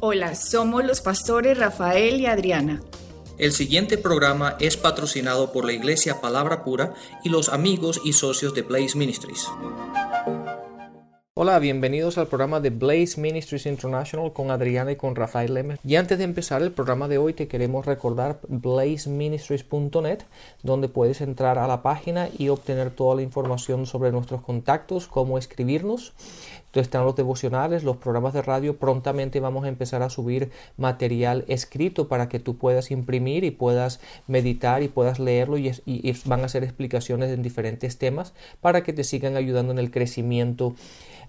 Hola, somos los pastores Rafael y Adriana. El siguiente programa es patrocinado por la Iglesia Palabra Pura y los amigos y socios de Blaze Ministries. Hola, bienvenidos al programa de Blaze Ministries International con Adriana y con Rafael Lemes. Y antes de empezar el programa de hoy te queremos recordar blazeministries.net donde puedes entrar a la página y obtener toda la información sobre nuestros contactos, cómo escribirnos. Están los devocionales, los programas de radio. Prontamente vamos a empezar a subir material escrito para que tú puedas imprimir y puedas meditar y puedas leerlo y, y van a ser explicaciones en diferentes temas para que te sigan ayudando en el crecimiento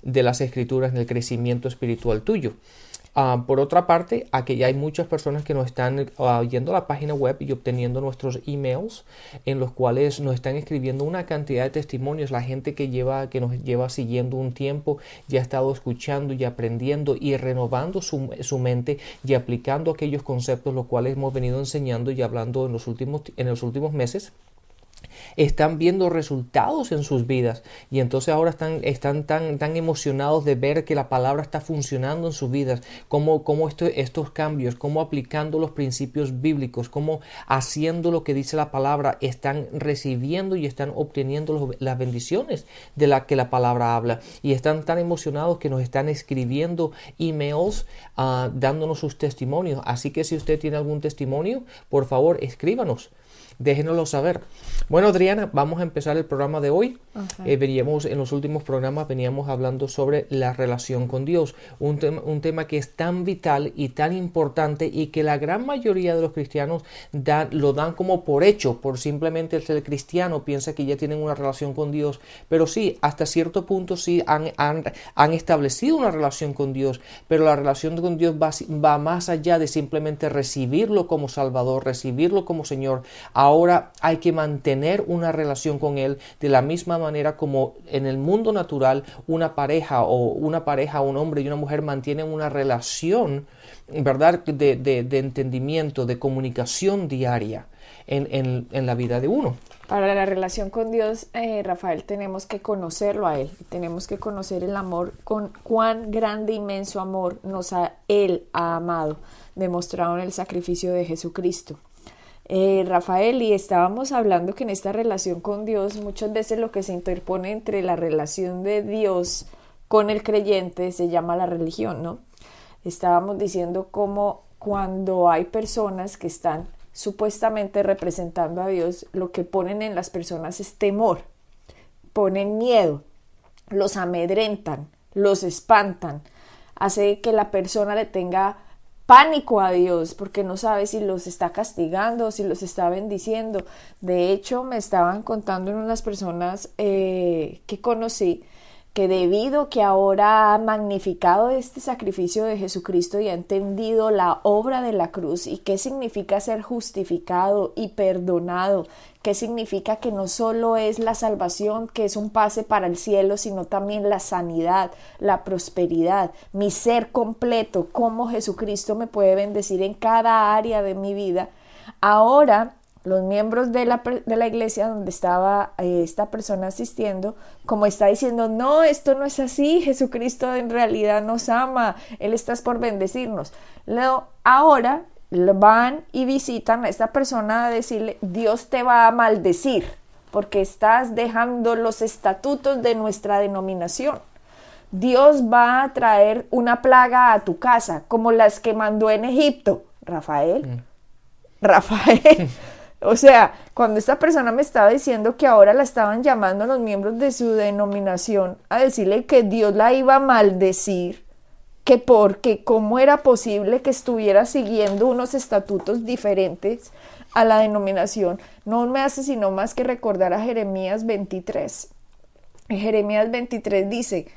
de las escrituras en el crecimiento espiritual tuyo. Ah, por otra parte, aquí ya hay muchas personas que nos están uh, la página web y obteniendo nuestros emails en los cuales nos están escribiendo una cantidad de testimonios. La gente que lleva, que nos lleva siguiendo un tiempo, ya ha estado escuchando y aprendiendo y renovando su, su mente y aplicando aquellos conceptos los cuales hemos venido enseñando y hablando en los últimos, en los últimos meses están viendo resultados en sus vidas. Y entonces ahora están, están tan, tan emocionados de ver que la palabra está funcionando en sus vidas, cómo, cómo estos cambios, cómo aplicando los principios bíblicos, cómo haciendo lo que dice la palabra, están recibiendo y están obteniendo las bendiciones de la que la palabra habla. Y están tan emocionados que nos están escribiendo emails uh, dándonos sus testimonios. Así que si usted tiene algún testimonio, por favor escríbanos déjenoslo saber. Bueno, Adriana, vamos a empezar el programa de hoy. Eh, veníamos en los últimos programas veníamos hablando sobre la relación con Dios, un, un tema que es tan vital y tan importante y que la gran mayoría de los cristianos dan, lo dan como por hecho, por simplemente ser cristiano piensa que ya tienen una relación con Dios, pero sí, hasta cierto punto sí han, han, han establecido una relación con Dios, pero la relación con Dios va, va más allá de simplemente recibirlo como Salvador, recibirlo como Señor. Ahora hay que mantener una relación con Él de la misma manera como en el mundo natural una pareja o una pareja, un hombre y una mujer mantienen una relación, ¿verdad?, de, de, entendimiento, de comunicación diaria en, en, la vida de uno. Para la relación con Dios, eh, Rafael, tenemos que conocerlo a Él, tenemos que conocer el amor, con cuán grande, inmenso amor nos ha Él ha amado, demostrado en el sacrificio de Jesucristo. Eh, Rafael, y estábamos hablando que en esta relación con Dios muchas veces lo que se interpone entre la relación de Dios con el creyente se llama la religión, ¿no? Estábamos diciendo cómo cuando hay personas que están supuestamente representando a Dios, lo que ponen en las personas es temor, ponen miedo, los amedrentan, los espantan, hace que la persona le tenga pánico a Dios porque no sabe si los está castigando, si los está bendiciendo. De hecho, me estaban contando en unas personas eh, que conocí que debido que ahora ha magnificado este sacrificio de Jesucristo y ha entendido la obra de la cruz y qué significa ser justificado y perdonado, qué significa que no solo es la salvación, que es un pase para el cielo, sino también la sanidad, la prosperidad, mi ser completo, cómo Jesucristo me puede bendecir en cada área de mi vida. Ahora los miembros de la, de la iglesia donde estaba eh, esta persona asistiendo, como está diciendo, no, esto no es así, Jesucristo en realidad nos ama, Él está por bendecirnos. Luego, ahora van y visitan a esta persona a decirle, Dios te va a maldecir porque estás dejando los estatutos de nuestra denominación. Dios va a traer una plaga a tu casa, como las que mandó en Egipto. Rafael, mm. Rafael, O sea, cuando esta persona me estaba diciendo que ahora la estaban llamando los miembros de su denominación a decirle que Dios la iba a maldecir, que porque cómo era posible que estuviera siguiendo unos estatutos diferentes a la denominación, no me hace sino más que recordar a Jeremías 23. En Jeremías 23 dice,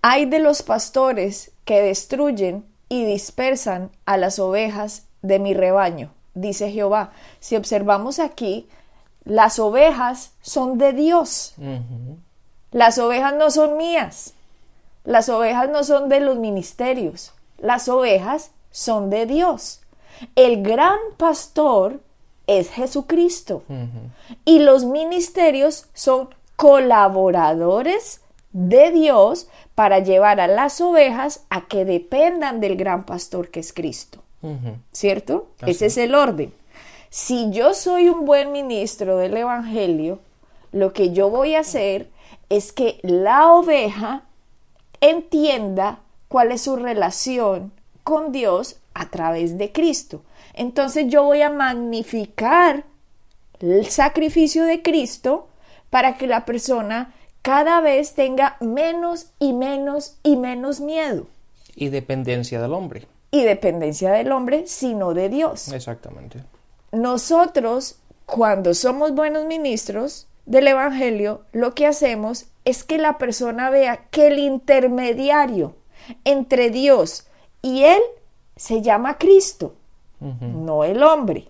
hay de los pastores que destruyen y dispersan a las ovejas de mi rebaño dice Jehová. Si observamos aquí, las ovejas son de Dios. Las ovejas no son mías. Las ovejas no son de los ministerios. Las ovejas son de Dios. El gran pastor es Jesucristo. Y los ministerios son colaboradores de Dios para llevar a las ovejas a que dependan del gran pastor que es Cristo. ¿Cierto? Ese es el orden. Si yo soy un buen ministro del Evangelio, lo que yo voy a hacer es que la oveja entienda cuál es su relación con Dios a través de Cristo. Entonces yo voy a magnificar el sacrificio de Cristo para que la persona cada vez tenga menos y menos y menos miedo. Y dependencia del hombre. Y dependencia del hombre, sino de Dios. Exactamente. Nosotros, cuando somos buenos ministros del Evangelio, lo que hacemos es que la persona vea que el intermediario entre Dios y Él se llama Cristo, no el hombre.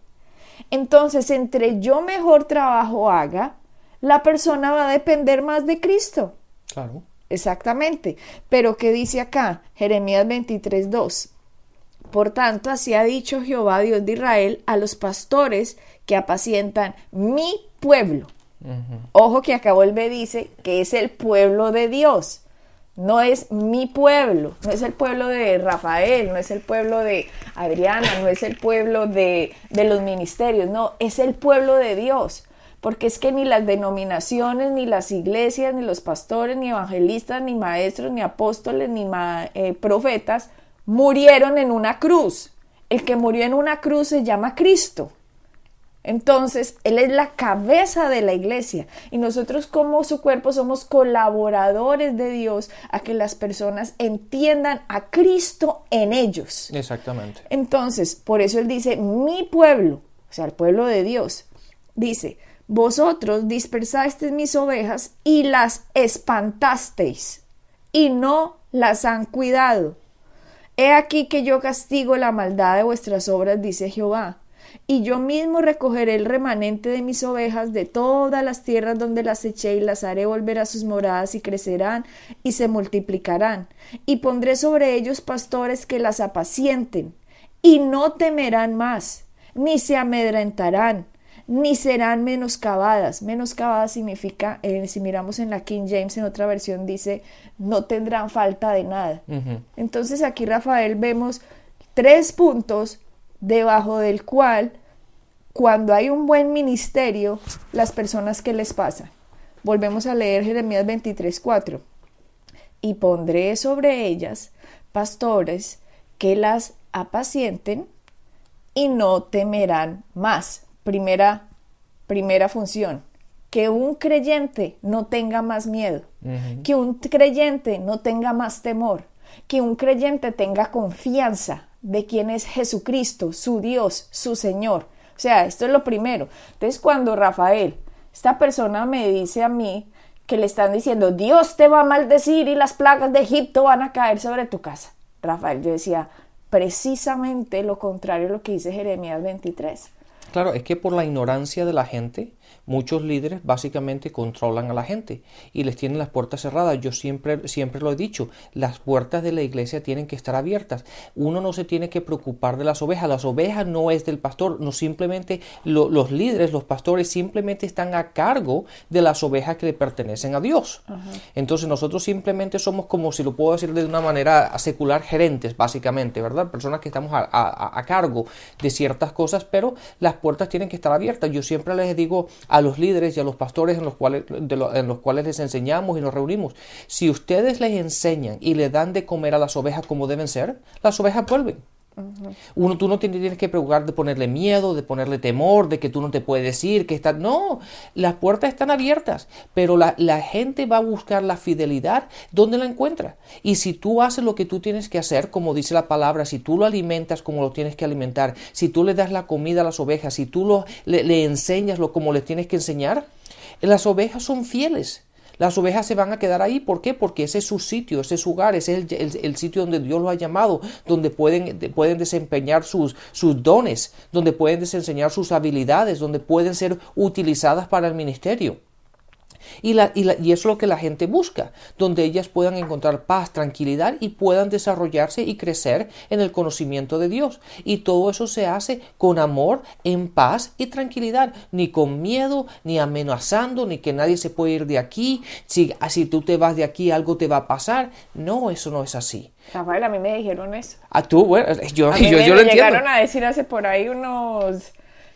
Entonces, entre yo mejor trabajo haga, la persona va a depender más de Cristo. Claro. Exactamente. Pero ¿qué dice acá? Jeremías 23, 2. Por tanto, así ha dicho Jehová, Dios de Israel, a los pastores que apacientan mi pueblo. Ojo que acá vuelve dice que es el pueblo de Dios. No es mi pueblo, no es el pueblo de Rafael, no es el pueblo de Adriana, no es el pueblo de, de los ministerios, no, es el pueblo de Dios porque es que ni las denominaciones, ni las iglesias, ni los pastores, ni evangelistas, ni maestros, ni apóstoles, ni eh, profetas murieron en una cruz. El que murió en una cruz se llama Cristo. Entonces, Él es la cabeza de la iglesia y nosotros como su cuerpo somos colaboradores de Dios a que las personas entiendan a Cristo en ellos. Exactamente. Entonces, por eso Él dice, mi pueblo, o sea, el pueblo de Dios, dice, vosotros dispersasteis mis ovejas y las espantasteis y no las han cuidado. He aquí que yo castigo la maldad de vuestras obras, dice Jehová y yo mismo recogeré el remanente de mis ovejas de todas las tierras donde las eché y las haré volver a sus moradas y crecerán y se multiplicarán. Y pondré sobre ellos pastores que las apacienten y no temerán más, ni se amedrentarán, ni serán menoscabadas. Menoscabadas significa, eh, si miramos en la King James, en otra versión dice, no tendrán falta de nada. Entonces aquí, Rafael, vemos tres puntos debajo del cual, cuando hay un buen ministerio, las personas que les pasa. Volvemos a leer Jeremías 23:4. Y pondré sobre ellas pastores que las apacienten y no temerán más. Primera, primera función. Que un creyente no tenga más miedo, que un creyente no tenga más temor, que un creyente tenga confianza de quién es Jesucristo, su Dios, su Señor. O sea, esto es lo primero. Entonces, cuando Rafael, esta persona me dice a mí que le están diciendo, Dios te va a maldecir y las plagas de Egipto van a caer sobre tu casa. Rafael, yo decía, precisamente lo contrario a lo que dice Jeremías 23. Claro, es que por la ignorancia de la gente, Muchos líderes básicamente controlan a la gente y les tienen las puertas cerradas. Yo siempre, siempre lo he dicho, las puertas de la iglesia tienen que estar abiertas. Uno no se tiene que preocupar de las ovejas. Las ovejas no es del pastor, no simplemente los líderes, los pastores simplemente están a cargo de las ovejas que le pertenecen a Dios. Entonces nosotros simplemente somos como, si lo puedo decir de una manera secular, gerentes básicamente, ¿verdad? Personas que estamos a, a cargo de ciertas cosas, pero las puertas tienen que estar abiertas. Yo siempre les digo a los líderes y a los pastores en los, cuales, en los cuales les enseñamos y nos reunimos. Si ustedes les enseñan y le dan de comer a las ovejas como deben ser, las ovejas vuelven. Uno, tú no tienes que preocupar de ponerle miedo, de ponerle temor, de que tú no te puedes decir, que está... No, las puertas están abiertas, pero la, la, gente va a buscar la fidelidad donde la encuentra. Y si tú haces lo que tú tienes que hacer, como dice la palabra, si tú lo alimentas como lo tienes que alimentar, si tú le das la comida a las ovejas, si tú lo, le, le enseñas lo como le tienes que enseñar, las ovejas son fieles. Las ovejas se van a quedar ahí. ¿Por qué? Porque ese es su sitio, ese es su hogar, ese es el, sitio donde Dios los ha llamado, donde pueden, pueden desempeñar sus, sus dones, donde pueden desempeñar sus habilidades, donde pueden ser utilizadas para el ministerio. Y, la, y, y, eso es lo que la gente busca, donde ellas puedan encontrar paz, tranquilidad y puedan desarrollarse y crecer en el conocimiento de Dios. Y todo eso se hace con amor, en paz y tranquilidad, ni con miedo, ni amenazando, ni que nadie se puede ir de aquí, si, si tú te vas de aquí algo te va a pasar. No, eso no es así. Rafael, a mí me dijeron eso. A tú, bueno, yo, A mí yo, me, yo me lo llegaron entiendo. a decir hace por ahí unos,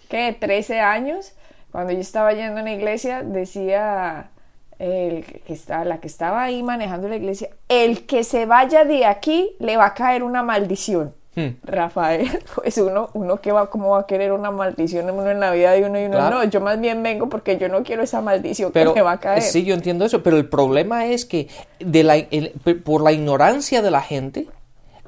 ¿qué? 13 años, cuando yo estaba yendo a una iglesia, decía el que está, la que estaba ahí manejando la iglesia, el que se vaya de aquí le va a caer una maldición. Hmm. Rafael, pues uno, uno que va, ¿cómo va a querer una maldición uno en la vida de uno y uno Claro. no? Yo más bien vengo porque yo no quiero esa maldición Pero que me va a caer. sí, yo entiendo eso, pero el problema es que de la, el- por la ignorancia de la gente,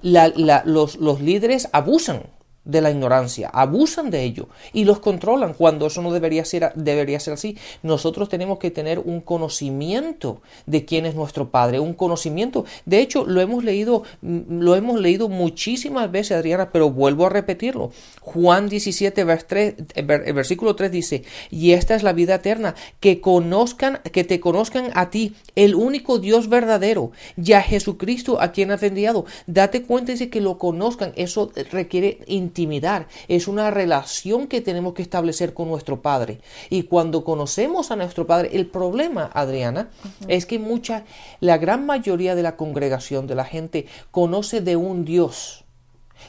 la- la- los, los líderes abusan de la ignorancia, abusan de ello y los controlan cuando eso no debería ser, debería ser así. Nosotros tenemos que tener un conocimiento de quién es nuestro Padre, un conocimiento. De hecho, lo hemos leído, mm, lo hemos leído muchísimas veces, Adriana, pero vuelvo a repetirlo. Juan 17, vers 3, eh, versículo 3 dice, y esta es la vida eterna, que conozcan, que te conozcan a ti, el único Dios verdadero, y a Jesucristo a quien has enviado. Date cuenta de que lo conozcan, eso requiere intimidad, es una relación que tenemos que establecer con nuestro Padre. Y cuando conocemos a nuestro Padre, el problema, Adriana, es que mucha, la gran mayoría de la congregación, de la gente, conoce de un Dios,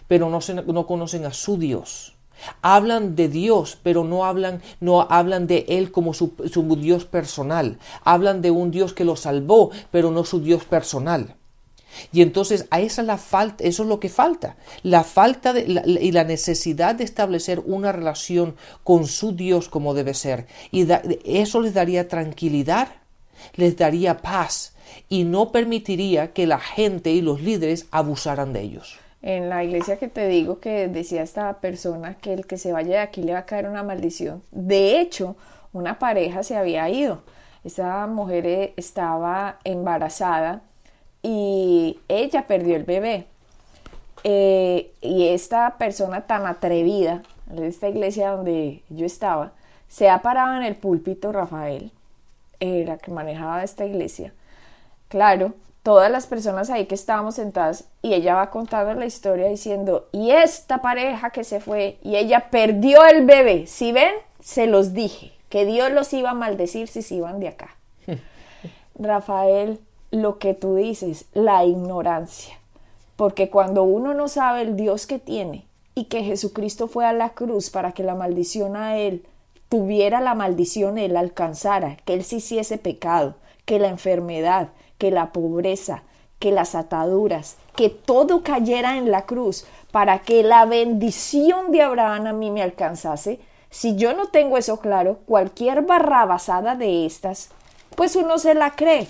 pero no, se- no conocen a su Dios. Hablan de Dios, pero no hablan, no hablan de Él como su, su Dios personal. Hablan de un Dios que lo salvó, pero no su Dios personal. Y entonces a esa es la falta, eso es lo que falta, la falta de, y la necesidad de establecer una relación con su Dios como debe ser. Y eso les daría tranquilidad, les daría paz y no permitiría que la gente y los líderes abusaran de ellos. En la iglesia que te digo que decía esta persona que el que se vaya de aquí le va a caer una maldición. De hecho, una pareja se había ido. Esa mujer eh, estaba embarazada y ella perdió el bebé. Eh, y esta persona tan atrevida, de esta iglesia donde yo estaba, se ha parado en el púlpito, Rafael, eh, la que manejaba esta iglesia. Claro, todas las personas ahí que estábamos sentadas y ella va contando la historia diciendo, y esta pareja que se fue y ella perdió el bebé, si ven, se los dije, que Dios los iba a maldecir si se iban de acá. Rafael, lo que tú dices, la ignorancia. Porque cuando uno no sabe el Dios que tiene y que Jesucristo fue a la cruz para que la maldición a él tuviera la maldición, él alcanzara, que él sí hiciese pecado, que la enfermedad, que la pobreza, que las ataduras, que todo cayera en la cruz para que la bendición de Abraham a mí me alcanzase. Si yo no tengo eso claro, cualquier barrabasada de estas pues uno se la cree.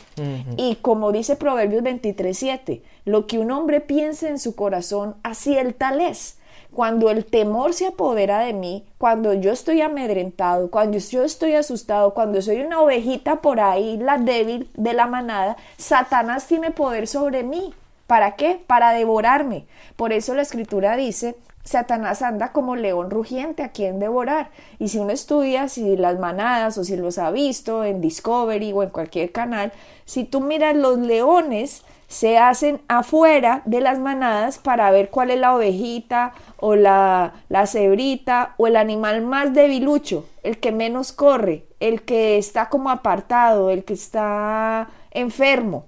Y como dice Proverbios 23:7, lo que un hombre piense en su corazón, así el tal es. Cuando el temor se apodera de mí, cuando yo estoy amedrentado, cuando yo estoy asustado, cuando soy una ovejita por ahí, la débil de la manada, Satanás tiene poder sobre mí. ¿Para qué? Para devorarme. Por eso la escritura dice, Satanás anda como león rugiente a quien devorar. Y si uno estudia si las manadas o si los ha visto en Discovery o en cualquier canal, si tú miras los leones se hacen afuera de las manadas para ver cuál es la ovejita o la, la cebrita o el animal más debilucho, el que menos corre, el que está como apartado, el que está enfermo.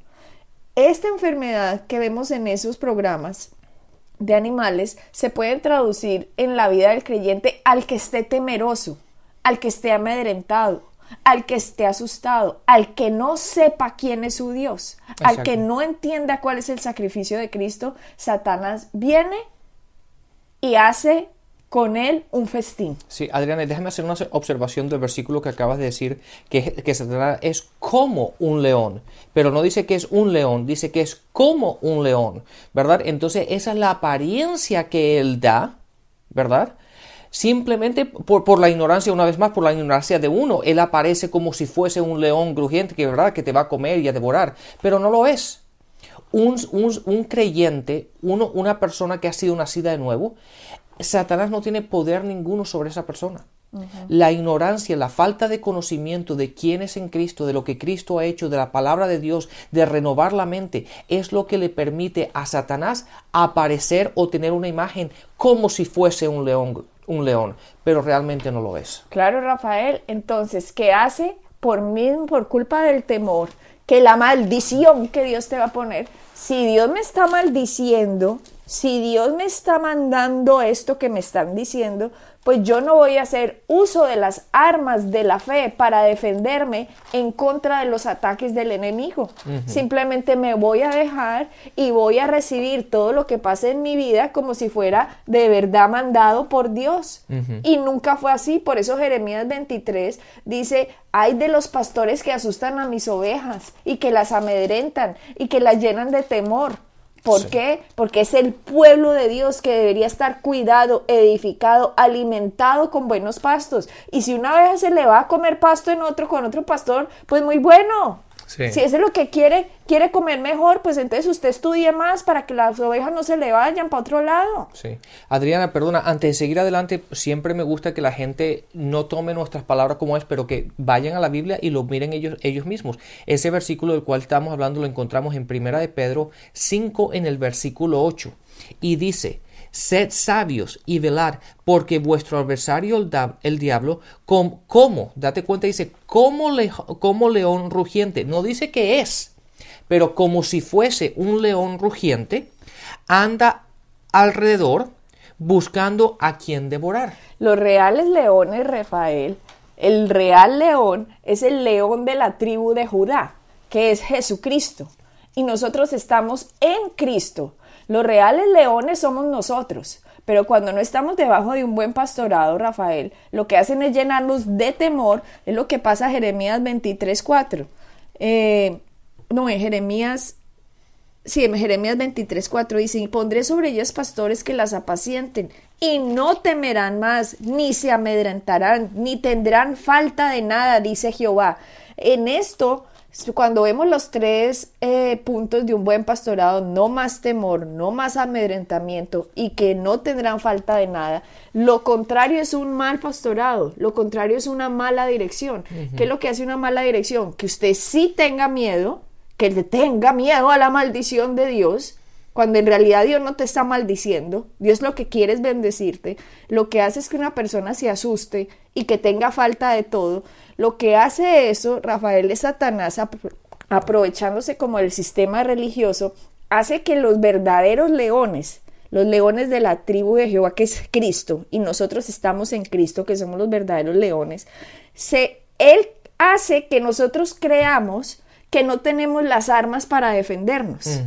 Esta enfermedad que vemos en esos programas de animales se pueden traducir en la vida del creyente al que esté temeroso, al que esté amedrentado, al que esté asustado, al que no sepa quién es su Dios, al que no entienda cuál es el sacrificio de Cristo, Satanás viene y hace con él un festín. Sí, Adriana, déjame hacer una observación del versículo que acabas de decir, que, que Satanás es como un león, pero no dice que es un león, dice que es como un león, ¿verdad? Entonces esa es la apariencia que él da, ¿verdad? Simplemente por, por la ignorancia, una vez más, por la ignorancia de uno, él aparece como si fuese un león crujiente, que, ¿verdad? que te va a comer y a devorar, pero no lo es. Un, un- un creyente, uno, una persona que ha sido nacida de nuevo, Satanás no tiene poder ninguno sobre esa persona. La ignorancia, la falta de conocimiento de quién es en Cristo, de lo que Cristo ha hecho, de la palabra de Dios, de renovar la mente, es lo que le permite a Satanás aparecer o tener una imagen como si fuese un león, un león, pero realmente no lo es. Claro, Rafael. Entonces, ¿qué hace? Por mí, por culpa del temor, que la maldición que Dios te va a poner. Si Dios me está maldiciendo, si Dios me está mandando esto que me están diciendo, pues yo no voy a hacer uso de las armas de la fe para defenderme en contra de los ataques del enemigo. Simplemente me voy a dejar y voy a recibir todo lo que pase en mi vida como si fuera de verdad mandado por Dios. Y nunca fue así. Por eso Jeremías 23 dice, hay de los pastores que asustan a mis ovejas y que las amedrentan y que las llenan de temor. ¿Por qué? Porque es el pueblo de Dios que debería estar cuidado, edificado, alimentado con buenos pastos. Y si una vez se le va a comer pasto en otro con otro pastor, pues muy bueno. Si eso es lo que quiere, quiere comer mejor, pues entonces usted estudie más para que las ovejas no se le vayan para otro lado. Sí. Adriana, perdona, antes de seguir adelante, siempre me gusta que la gente no tome nuestras palabras como es, pero que vayan a la Biblia y lo miren ellos, ellos mismos. Ese versículo del cual estamos hablando lo encontramos en Primera de Pedro 5 en el versículo 8 y dice, Sed sabios y velad, porque vuestro adversario el, diablo, como, date cuenta, dice, como, como león rugiente. No dice que es, pero como si fuese un león rugiente, anda alrededor buscando a quien devorar. Los reales leones, Rafael, el real león es el león de la tribu de Judá, que es Jesucristo. Y nosotros estamos en Cristo. Los reales leones somos nosotros, pero cuando no estamos debajo de un buen pastorado, Rafael, lo que hacen es llenarnos de temor, es lo que pasa Jeremías 23.4. Eh, no, en Jeremías, sí, en Jeremías 23.4 dice, y pondré sobre ellas pastores que las apacienten, y no temerán más, ni se amedrentarán, ni tendrán falta de nada, dice Jehová. En esto cuando vemos los tres eh, puntos de un buen pastorado, no más temor, no más amedrentamiento y que no tendrán falta de nada, lo contrario es un mal pastorado, lo contrario es una mala dirección. ¿Qué es lo que hace una mala dirección? Que usted sí tenga miedo, que le tenga miedo a la maldición de Dios, cuando en realidad Dios no te está maldiciendo, Dios lo que quiere es bendecirte, lo que hace es que una persona se asuste y que tenga falta de todo, lo que hace eso, Rafael de Satanás, aprovechándose como el sistema religioso, hace que los verdaderos leones, los leones de la tribu de Jehová, que es Cristo, y nosotros estamos en Cristo, que somos los verdaderos leones, se, Él hace que nosotros creamos que no tenemos las armas para defendernos.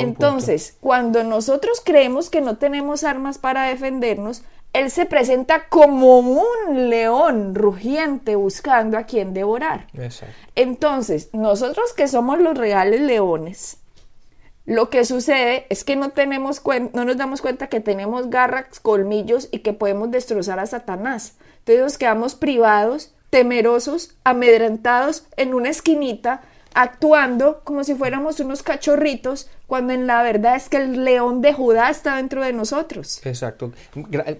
Entonces, cuando nosotros creemos que no tenemos armas para defendernos, él se presenta como un león rugiente buscando a quien devorar. Entonces, nosotros que somos los reales leones, lo que sucede es que no, tenemos no nos damos cuenta que tenemos garras, colmillos y que podemos destrozar a Satanás. Entonces nos quedamos privados, temerosos, amedrentados en una esquinita actuando como si fuéramos unos cachorritos, cuando en la verdad es que el león de Judá está dentro de nosotros. Exacto.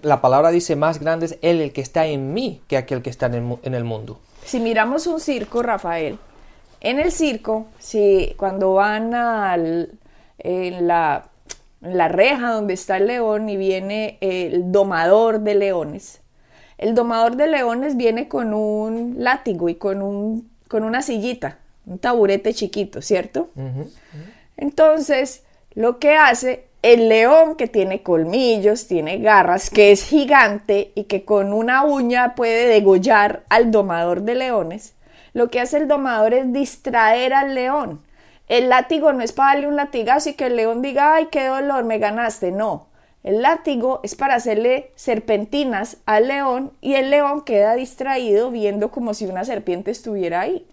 La palabra dice, más grande es él el que está en mí que aquel que está en el, mundo. Si miramos un circo, Rafael, en el circo, si cuando van al, en la, la reja donde está el león y viene el domador de leones, el domador de leones viene con un látigo y con, un, con una sillita un taburete chiquito, ¿cierto? Entonces, lo que hace el león que tiene colmillos, tiene garras, que es gigante y que con una uña puede degollar al domador de leones, lo que hace el domador es distraer al león. El látigo no es para darle un latigazo y que el león diga, ay, qué dolor, me ganaste. No, el látigo es para hacerle serpentinas al león y el león queda distraído viendo como si una serpiente estuviera ahí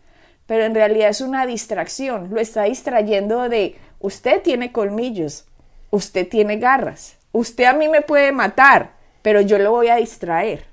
pero en realidad es una distracción, lo está distrayendo de usted tiene colmillos, usted tiene garras, usted a mí me puede matar, pero yo lo voy a distraer.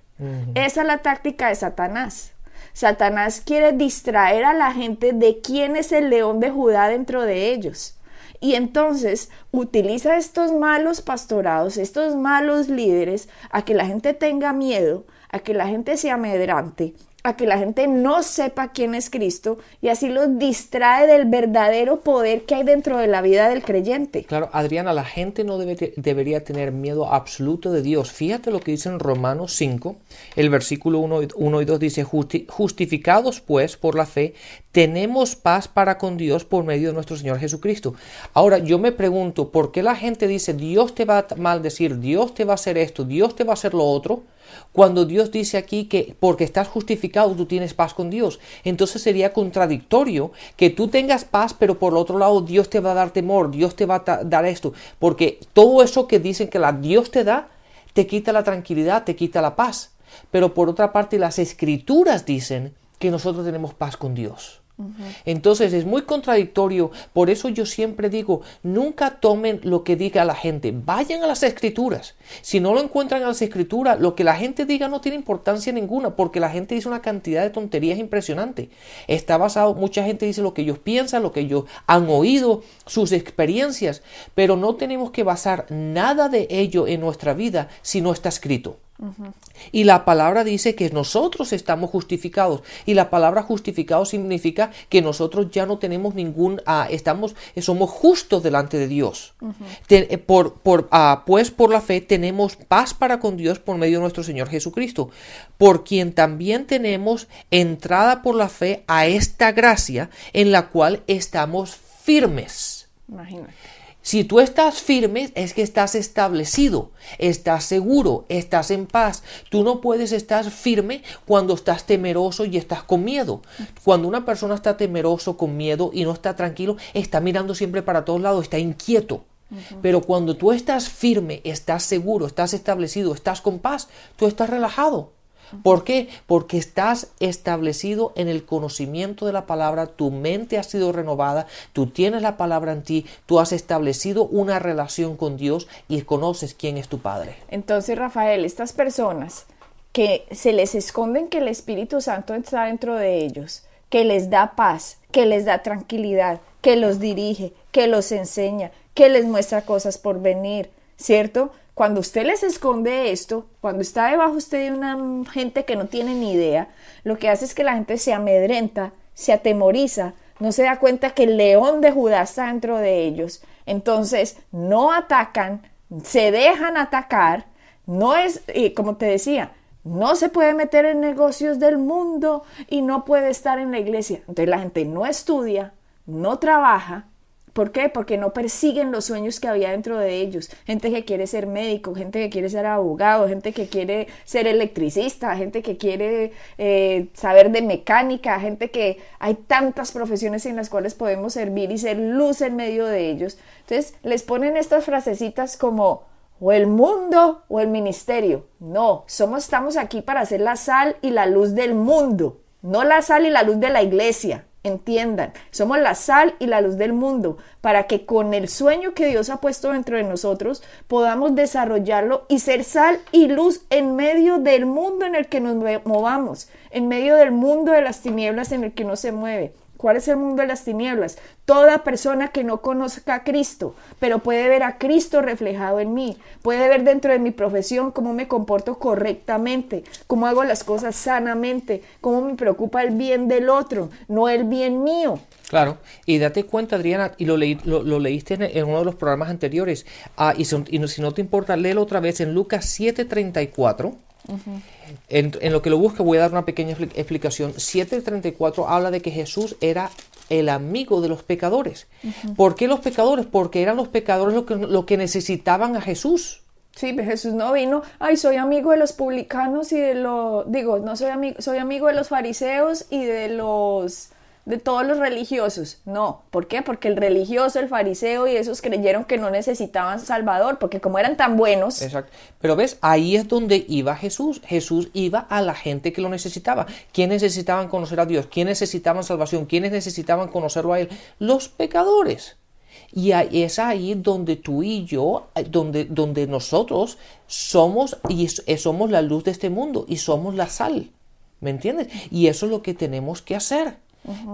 Esa es la táctica de Satanás. Satanás quiere distraer a la gente de quién es el león de Judá dentro de ellos. Y entonces utiliza estos malos pastorados, estos malos líderes, a que la gente tenga miedo, a que la gente se amedrante, a que la gente no sepa quién es Cristo y así los distrae del verdadero poder que hay dentro de la vida del creyente. Claro, Adriana, la gente no debe, debería tener miedo absoluto de Dios. Fíjate lo que dice en Romanos 5, el versículo 1, 1 y 2 dice, justificados pues por la fe, tenemos paz para con Dios por medio de nuestro Señor Jesucristo. Ahora, yo me pregunto, ¿por qué la gente dice, Dios te va a maldecir, Dios te va a hacer esto, Dios te va a hacer lo otro? Cuando Dios dice aquí que porque estás justificado tú tienes paz con Dios, entonces sería contradictorio que tú tengas paz, pero por otro lado Dios te va a dar temor, Dios te va a dar esto, porque todo eso que dicen que la Dios te da, te quita la tranquilidad, te quita la paz. Pero por otra parte las escrituras dicen que nosotros tenemos paz con Dios. Entonces es muy contradictorio, por eso yo siempre digo, nunca tomen lo que diga la gente, vayan a las escrituras. Si no lo encuentran en las escrituras, lo que la gente diga no tiene importancia ninguna, porque la gente dice una cantidad de tonterías impresionante. Está basado, mucha gente dice lo que ellos piensan, lo que ellos han oído, sus experiencias, pero no tenemos que basar nada de ello en nuestra vida si no está escrito. Y la palabra dice que nosotros estamos justificados. Y la palabra justificado significa que nosotros ya no tenemos ningún, ah, estamos, somos justos delante de Dios. Eh, por, por, ah, pues por la fe tenemos paz para con Dios por medio de nuestro Señor Jesucristo, por quien también tenemos entrada por la fe a esta gracia en la cual estamos firmes. Imagínate. Si tú estás firme, es que estás establecido, estás seguro, estás en paz. Tú no puedes estar firme cuando estás temeroso y estás con miedo. Cuando una persona está temeroso, con miedo y no está tranquilo, está mirando siempre para todos lados, está inquieto. Pero cuando tú estás firme, estás seguro, estás establecido, estás con paz, tú estás relajado. ¿Por qué? Porque estás establecido en el conocimiento de la palabra, tu mente ha sido renovada, tú tienes la palabra en ti, tú has establecido una relación con Dios y conoces quién es tu Padre. Entonces, Rafael, estas personas que se les esconden que el Espíritu Santo está dentro de ellos, que les da paz, que les da tranquilidad, que los dirige, que los enseña, que les muestra cosas por venir, ¿cierto? Cuando usted les esconde esto, cuando está debajo usted de una gente que no tiene ni idea, lo que hace es que la gente se amedrenta, se atemoriza, no se da cuenta que el león de Judá está dentro de ellos. Entonces no atacan, se dejan atacar. No es, como te decía, no se puede meter en negocios del mundo y no puede estar en la iglesia. Entonces la gente no estudia, no trabaja, ¿Por qué? Porque no persiguen los sueños que había dentro de ellos. Gente que quiere ser médico, gente que quiere ser abogado, gente que quiere ser electricista, gente que quiere eh, saber de mecánica, gente que hay tantas profesiones en las cuales podemos servir y ser luz en medio de ellos. Entonces les ponen estas frasecitas como o el mundo o el ministerio. No, somos, estamos aquí para hacer la sal y la luz del mundo, no la sal y la luz de la iglesia. Entiendan, somos la sal y la luz del mundo para que con el sueño que Dios ha puesto dentro de nosotros podamos desarrollarlo y ser sal y luz en medio del mundo en el que nos movamos, en medio del mundo de las tinieblas en el que no se mueve. ¿Cuál es el mundo de las tinieblas? Toda persona que no conozca a Cristo, pero puede ver a Cristo reflejado en mí, puede ver dentro de mi profesión cómo me comporto correctamente, cómo hago las cosas sanamente, cómo me preocupa el bien del otro, no el bien mío. Claro, y date cuenta, Adriana, y lo, leíste en, uno de los programas anteriores, ah, y si no te importa, léelo otra vez en Lucas 7:34 en, lo que lo busca voy a dar una pequeña explicación. 7.34 habla de que Jesús era el amigo de los pecadores. ¿Por qué los pecadores? Porque eran los pecadores los que, lo que necesitaban a Jesús. Sí, Jesús no vino, ay, soy amigo de los publicanos y de los, digo, no soy amigo, soy amigo de los fariseos y de los de todos los religiosos. No, ¿por qué? Porque el religioso, el fariseo y esos creyeron que no necesitaban Salvador, porque como eran tan buenos. Exacto. Pero ves, ahí es donde iba Jesús. Jesús iba a la gente que lo necesitaba. ¿Quiénes necesitaban conocer a Dios? ¿Quiénes necesitaban salvación? ¿Quiénes necesitaban conocerlo a Él? Los pecadores. Y es ahí donde tú y yo, donde, donde nosotros somos y somos la luz de este mundo y somos la sal. ¿Me entiendes? Y eso es lo que tenemos que hacer.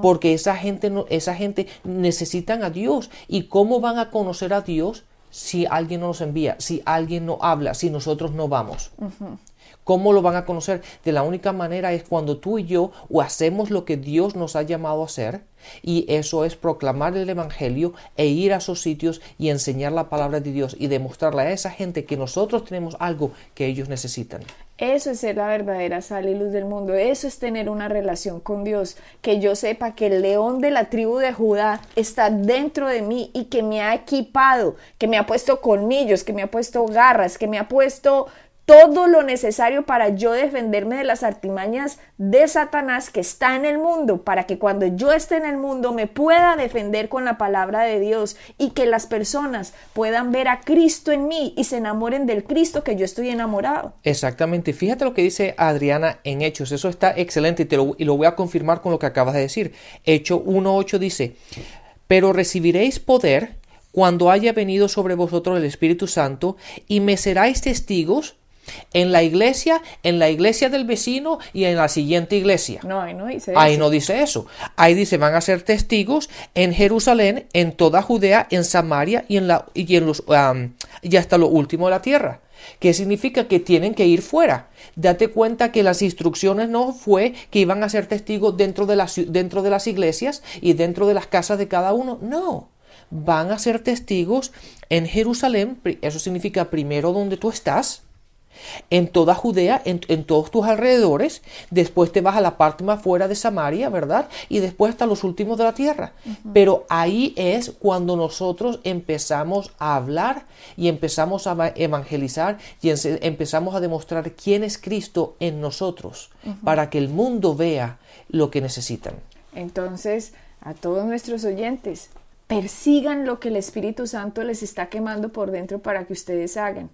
Porque esa gente, no, esa gente necesitan a Dios. ¿Y cómo van a conocer a Dios si alguien no nos envía, si alguien no habla, si nosotros no vamos? ¿Cómo lo van a conocer? De la única manera es cuando tú y yo o hacemos lo que Dios nos ha llamado a hacer, y eso es proclamar el Evangelio e ir a esos sitios y enseñar la palabra de Dios y demostrarle a esa gente que nosotros tenemos algo que ellos necesitan. Eso es ser la verdadera sal y luz del mundo. Eso es tener una relación con Dios. Que yo sepa que el león de la tribu de Judá está dentro de mí y que me ha equipado, que me ha puesto colmillos, que me ha puesto garras, que me ha puesto todo lo necesario para yo defenderme de las artimañas de Satanás que está en el mundo, para que cuando yo esté en el mundo me pueda defender con la palabra de Dios y que las personas puedan ver a Cristo en mí y se enamoren del Cristo que yo estoy enamorado. Exactamente. Fíjate lo que dice Adriana en Hechos. Eso está excelente y, te lo, lo voy a confirmar con lo que acabas de decir. Hecho 1.8 dice, pero recibiréis poder cuando haya venido sobre vosotros el Espíritu Santo y me seráis testigos en la iglesia, en la iglesia del vecino y en la siguiente iglesia. No, ahí no dice Ahí eso. no dice eso. Ahí dice, van a ser testigos en Jerusalén, en toda Judea, en Samaria y, en la, y, en los, um, y hasta lo último de la tierra. ¿Qué significa? Que tienen que ir fuera. Date cuenta que las instrucciones no fue que iban a ser testigos dentro de, las, dentro de las iglesias y dentro de las casas de cada uno. No. Van a ser testigos en Jerusalén. Eso significa primero donde tú estás en toda Judea, en, en, todos tus alrededores, después te vas a la parte más fuera de Samaria, ¿verdad? Y después hasta los últimos de la tierra. Uh -huh. Pero ahí es cuando nosotros empezamos a hablar y empezamos a evangelizar y empezamos a demostrar quién es Cristo en nosotros, uh -huh. para que el mundo vea lo que necesitan. Entonces, a todos nuestros oyentes, persigan lo que el Espíritu Santo les está quemando por dentro para que ustedes hagan.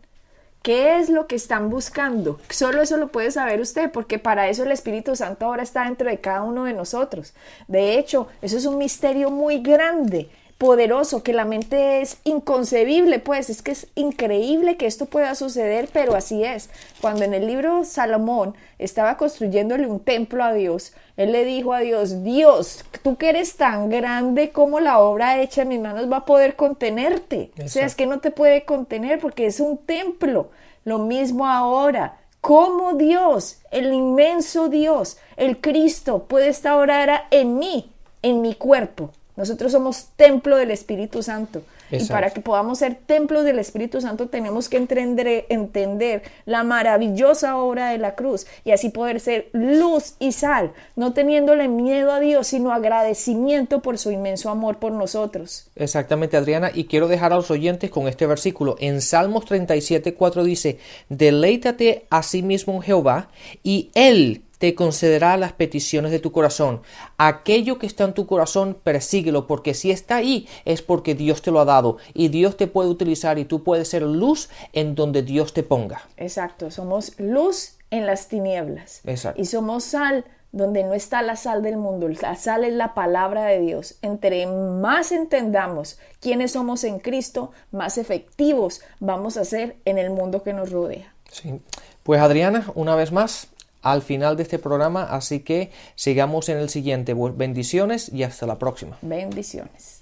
¿Qué es lo que están buscando? Solo eso lo puede saber usted, porque para eso el Espíritu Santo ahora está dentro de cada uno de nosotros. De hecho, eso es un misterio muy grande, poderoso, que la mente es inconcebible, pues es que es increíble que esto pueda suceder, pero así es. Cuando en el libro Salomón estaba construyéndole un templo a Dios, él le dijo a Dios, Dios, tú que eres tan grande como la obra hecha en mis manos va a poder contenerte. Exacto. O sea, es que no te puede contener porque es un templo. Lo mismo ahora. ¿Cómo Dios, el inmenso Dios, el Cristo, puede estar ahora en mí, en mi cuerpo? Nosotros somos templo del Espíritu Santo. Exacto. Y para que podamos ser templos del Espíritu Santo tenemos que entender, entender, la maravillosa obra de la cruz y así poder ser luz y sal, no teniéndole miedo a Dios, sino agradecimiento por su inmenso amor por nosotros. Exactamente, Adriana, y quiero dejar a los oyentes con este versículo. En Salmos 37, 4 dice, deleítate a sí mismo en Jehová y Él te concederá las peticiones de tu corazón. Aquello que está en tu corazón, persíguelo, porque si está ahí es porque Dios te lo ha dado y Dios te puede utilizar y tú puedes ser luz en donde Dios te ponga. Exacto, somos luz en las tinieblas. Exacto. Y somos sal donde no está la sal del mundo. La sal es la palabra de Dios. Entre más entendamos quiénes somos en Cristo, más efectivos vamos a ser en el mundo que nos rodea. Sí. Pues Adriana, una vez más, al final de este programa, así que sigamos en el siguiente. Bendiciones y hasta la próxima. Bendiciones.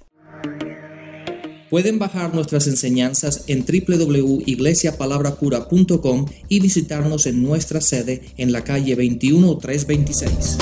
Pueden bajar nuestras enseñanzas en www.iglesiapalabracura.com y visitarnos en nuestra sede en la calle 21326.